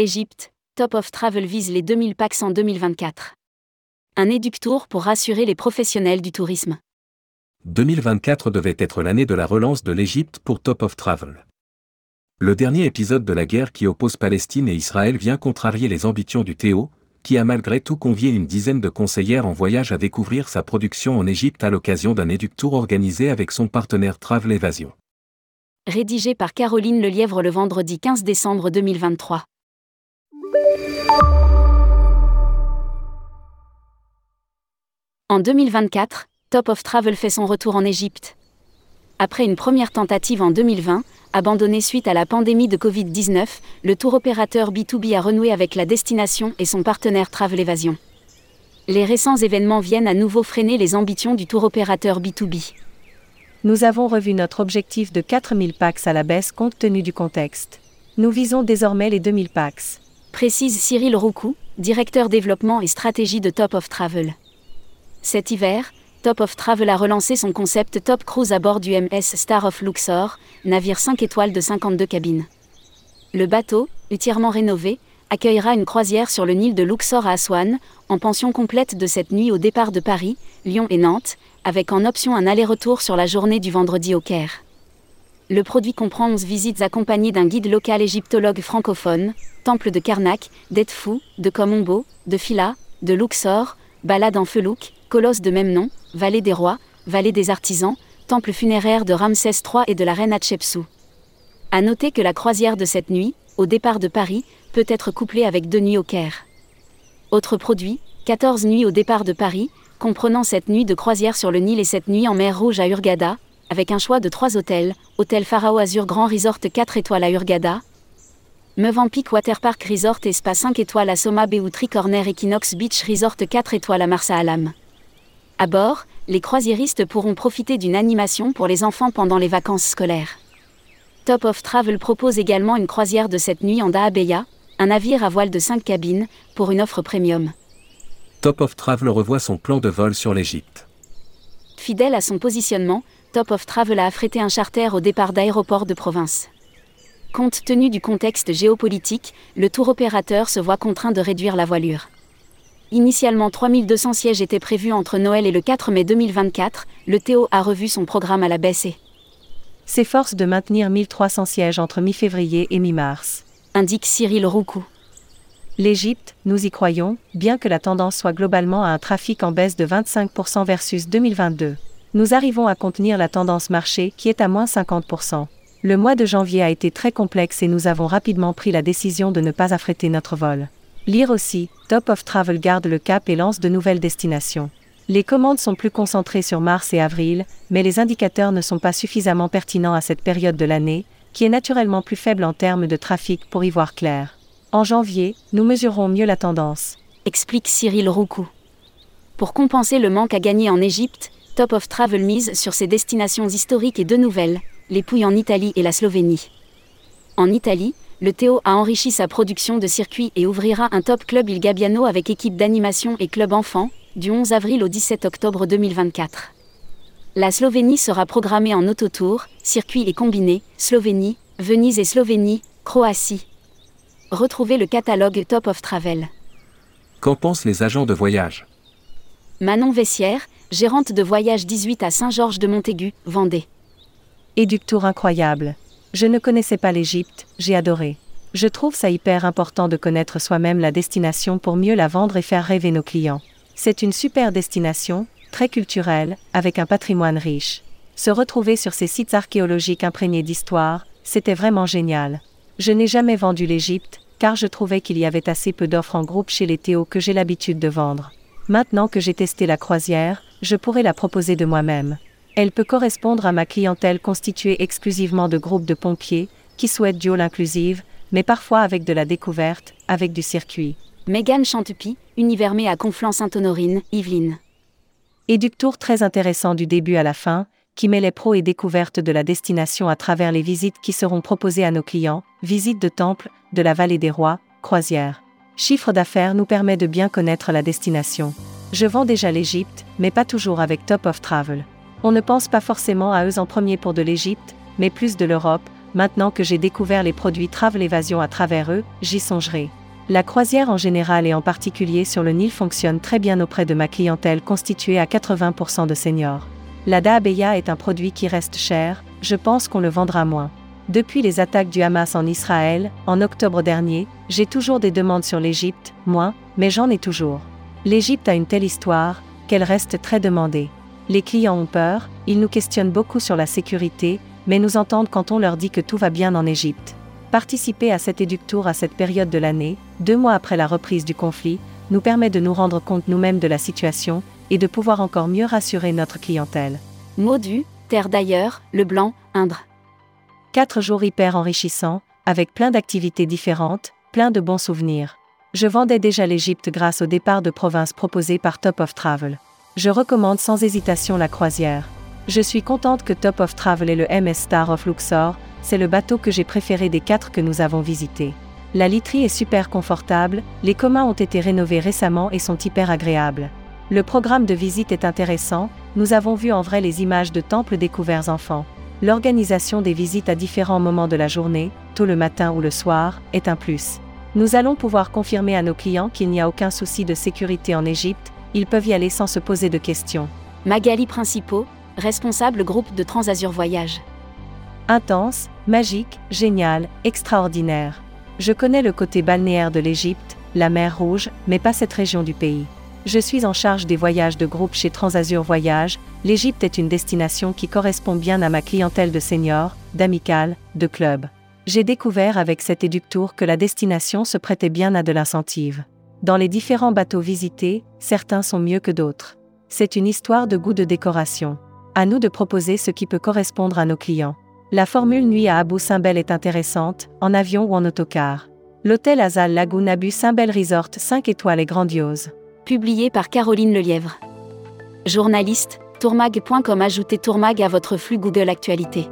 Égypte, Top of Travel vise les 2000 packs en 2024. Un éductour pour rassurer les professionnels du tourisme. 2024 devait être l'année de la relance de l'Égypte pour Top of Travel. Le dernier épisode de la guerre qui oppose Palestine et Israël vient contrarier les ambitions du Théo, qui a malgré tout convié une dizaine de conseillères en voyage à découvrir sa production en Égypte à l'occasion d'un éductour organisé avec son partenaire Travel Evasion. Rédigé par Caroline Lelièvre le vendredi 15 décembre 2023. En 2024, Top of Travel fait son retour en Égypte. Après une première tentative en 2020, abandonnée suite à la pandémie de Covid-19, le tour opérateur B2B a renoué avec la destination et son partenaire Travel Evasion. Les récents événements viennent à nouveau freiner les ambitions du tour opérateur B2B. Nous avons revu notre objectif de 4000 packs à la baisse compte tenu du contexte. Nous visons désormais les 2000 packs. Précise Cyril Roucou, directeur développement et stratégie de Top of Travel. Cet hiver, Top of Travel a relancé son concept Top Cruise à bord du MS Star of Luxor, navire 5 étoiles de 52 cabines. Le bateau, entièrement rénové, accueillera une croisière sur le Nil de Luxor à Aswan, en pension complète de cette nuit au départ de Paris, Lyon et Nantes, avec en option un aller-retour sur la journée du vendredi au Caire. Le produit comprend 11 visites accompagnées d'un guide local égyptologue francophone, temple de Karnak, d'Edfou, de Komombo, de Phila, de Luxor, balade en Felouk, colosse de même nom, vallée des rois, vallée des artisans, temple funéraire de Ramsès III et de la reine Hatshepsut. À noter que la croisière de cette nuit, au départ de Paris, peut être couplée avec deux nuits au Caire. Autre produit, 14 nuits au départ de Paris, comprenant cette nuit de croisière sur le Nil et cette nuit en mer Rouge à Urgada, avec un choix de trois hôtels, Hôtel Pharaoh Azur Grand Resort 4 étoiles à Urgada, Meuvampik Waterpark Resort et Spa 5 étoiles à Soma Beoutri Corner Equinox Beach Resort 4 étoiles à Marsa Alam. À bord, les croisiéristes pourront profiter d'une animation pour les enfants pendant les vacances scolaires. Top of Travel propose également une croisière de cette nuit en Daabeya, un navire à voile de 5 cabines, pour une offre premium. Top of Travel revoit son plan de vol sur l'Égypte. Fidèle à son positionnement, Top of Travel a affrété un charter au départ d'aéroports de province. Compte tenu du contexte géopolitique, le tour opérateur se voit contraint de réduire la voilure. Initialement 3200 sièges étaient prévus entre Noël et le 4 mai 2024, le Théo a revu son programme à la baisse et s'efforce de maintenir 1300 sièges entre mi-février et mi-mars. Indique Cyril Roucou. L'Égypte, nous y croyons, bien que la tendance soit globalement à un trafic en baisse de 25% versus 2022. Nous arrivons à contenir la tendance marché qui est à moins 50%. Le mois de janvier a été très complexe et nous avons rapidement pris la décision de ne pas affréter notre vol. Lire aussi, Top of Travel garde le cap et lance de nouvelles destinations. Les commandes sont plus concentrées sur mars et avril, mais les indicateurs ne sont pas suffisamment pertinents à cette période de l'année, qui est naturellement plus faible en termes de trafic pour y voir clair. En janvier, nous mesurerons mieux la tendance. Explique Cyril Roucou. Pour compenser le manque à gagner en Égypte, Top of Travel mise sur ses destinations historiques et de nouvelles, les Pouilles en Italie et la Slovénie. En Italie, le Théo a enrichi sa production de circuits et ouvrira un top club Il Gabbiano avec équipe d'animation et club enfant, du 11 avril au 17 octobre 2024. La Slovénie sera programmée en autotour, circuit et combiné, Slovénie, Venise et Slovénie, Croatie. Retrouvez le catalogue Top of Travel. Qu'en pensent les agents de voyage? Manon Vessière, gérante de voyage 18 à Saint-Georges de Montaigu, Vendée. Éductour incroyable. Je ne connaissais pas l'Égypte, j'ai adoré. Je trouve ça hyper important de connaître soi-même la destination pour mieux la vendre et faire rêver nos clients. C'est une super destination, très culturelle, avec un patrimoine riche. Se retrouver sur ces sites archéologiques imprégnés d'histoire, c'était vraiment génial. Je n'ai jamais vendu l'Égypte, car je trouvais qu'il y avait assez peu d'offres en groupe chez les Théo que j'ai l'habitude de vendre. Maintenant que j'ai testé la croisière, je pourrais la proposer de moi-même. Elle peut correspondre à ma clientèle constituée exclusivement de groupes de pompiers, qui souhaitent du hall inclusive, mais parfois avec de la découverte, avec du circuit. Megan Chantupi, Univermé à Conflans-Sainte-Honorine, Yveline. Éductour très intéressant du début à la fin, qui met les pros et découvertes de la destination à travers les visites qui seront proposées à nos clients, visites de temples, de la vallée des rois, croisières. Chiffre d'affaires nous permet de bien connaître la destination. Je vends déjà l'Égypte, mais pas toujours avec Top of Travel. On ne pense pas forcément à eux en premier pour de l'Égypte, mais plus de l'Europe, maintenant que j'ai découvert les produits Travel Evasion à travers eux, j'y songerai. La croisière en général et en particulier sur le Nil fonctionne très bien auprès de ma clientèle constituée à 80% de seniors. La Daabeya est un produit qui reste cher, je pense qu'on le vendra moins. Depuis les attaques du Hamas en Israël, en octobre dernier, j'ai toujours des demandes sur l'Égypte, moins, mais j'en ai toujours. L'Égypte a une telle histoire, qu'elle reste très demandée. Les clients ont peur, ils nous questionnent beaucoup sur la sécurité, mais nous entendent quand on leur dit que tout va bien en Égypte. Participer à cet éductour à cette période de l'année, deux mois après la reprise du conflit, nous permet de nous rendre compte nous-mêmes de la situation et de pouvoir encore mieux rassurer notre clientèle. Modu, Terre d'ailleurs, Le Blanc, Indre. Quatre jours hyper enrichissants, avec plein d'activités différentes, plein de bons souvenirs. Je vendais déjà l'Égypte grâce au départ de province proposé par Top of Travel. Je recommande sans hésitation la croisière. Je suis contente que Top of Travel et le MS Star of Luxor, c'est le bateau que j'ai préféré des quatre que nous avons visités. La literie est super confortable, les communs ont été rénovés récemment et sont hyper agréables. Le programme de visite est intéressant, nous avons vu en vrai les images de temples découverts enfants. L'organisation des visites à différents moments de la journée, tôt le matin ou le soir, est un plus. Nous allons pouvoir confirmer à nos clients qu'il n'y a aucun souci de sécurité en Égypte, ils peuvent y aller sans se poser de questions. Magali Principaux, responsable groupe de Transazur Voyage. Intense, magique, génial, extraordinaire. Je connais le côté balnéaire de l'Égypte, la mer Rouge, mais pas cette région du pays. Je suis en charge des voyages de groupe chez Transazur Voyage. L'Égypte est une destination qui correspond bien à ma clientèle de seniors, d'amicales, de clubs. J'ai découvert avec cet éductour que la destination se prêtait bien à de l'incentive. Dans les différents bateaux visités, certains sont mieux que d'autres. C'est une histoire de goût de décoration. À nous de proposer ce qui peut correspondre à nos clients. La formule nuit à Abu Simbel est intéressante, en avion ou en autocar. L'hôtel Azal Lagoon Abu Simbel Resort 5 étoiles est grandiose. Publié par Caroline Lelièvre. Journaliste, tourmag.com Ajoutez Tourmag à votre flux Google Actualité.